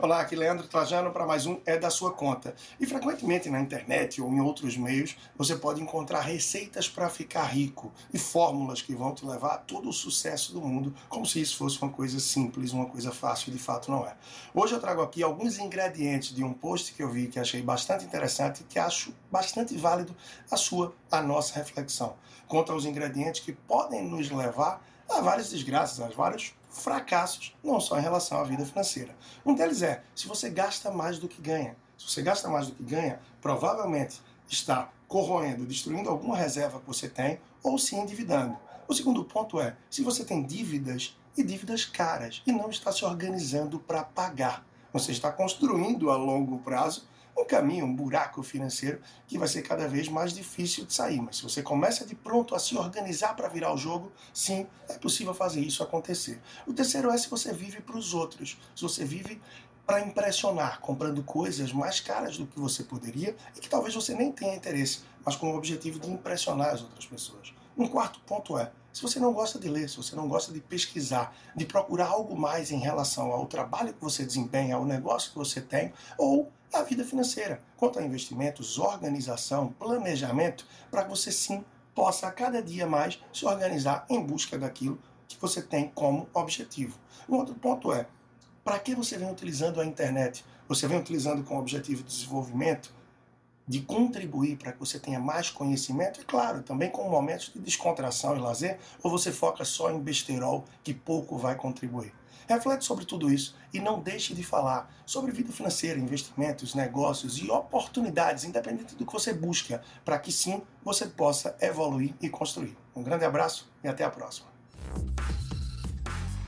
Olá, aqui Leandro Trajano para mais um É da Sua Conta. E frequentemente na internet ou em outros meios você pode encontrar receitas para ficar rico e fórmulas que vão te levar a todo o sucesso do mundo, como se isso fosse uma coisa simples, uma coisa fácil, de fato não é. Hoje eu trago aqui alguns ingredientes de um post que eu vi que achei bastante interessante e que acho bastante válido a sua, a nossa reflexão. Conta os ingredientes que podem nos levar a várias desgraças, a vários fracassos, não só em relação à vida financeira. Um deles é, se você gasta mais do que ganha. Se você gasta mais do que ganha, provavelmente está corroendo, destruindo alguma reserva que você tem ou se endividando. O segundo ponto é, se você tem dívidas e dívidas caras e não está se organizando para pagar, você está construindo a longo prazo um caminho, um buraco financeiro que vai ser cada vez mais difícil de sair. Mas se você começa de pronto a se organizar para virar o jogo, sim, é possível fazer isso acontecer. O terceiro é se você vive para os outros, se você vive para impressionar, comprando coisas mais caras do que você poderia e que talvez você nem tenha interesse, mas com o objetivo de impressionar as outras pessoas. Um quarto ponto é: se você não gosta de ler, se você não gosta de pesquisar, de procurar algo mais em relação ao trabalho que você desempenha, ao negócio que você tem, ou a vida financeira, quanto a investimentos, organização, planejamento, para que você sim possa a cada dia mais se organizar em busca daquilo que você tem como objetivo. Um outro ponto é, para que você vem utilizando a internet? Você vem utilizando com objetivo de desenvolvimento, de contribuir para que você tenha mais conhecimento, e claro, também com momentos de descontração e lazer, ou você foca só em besterol que pouco vai contribuir. Reflete sobre tudo isso e não deixe de falar sobre vida financeira, investimentos, negócios e oportunidades, independente do que você busca, para que sim você possa evoluir e construir. Um grande abraço e até a próxima.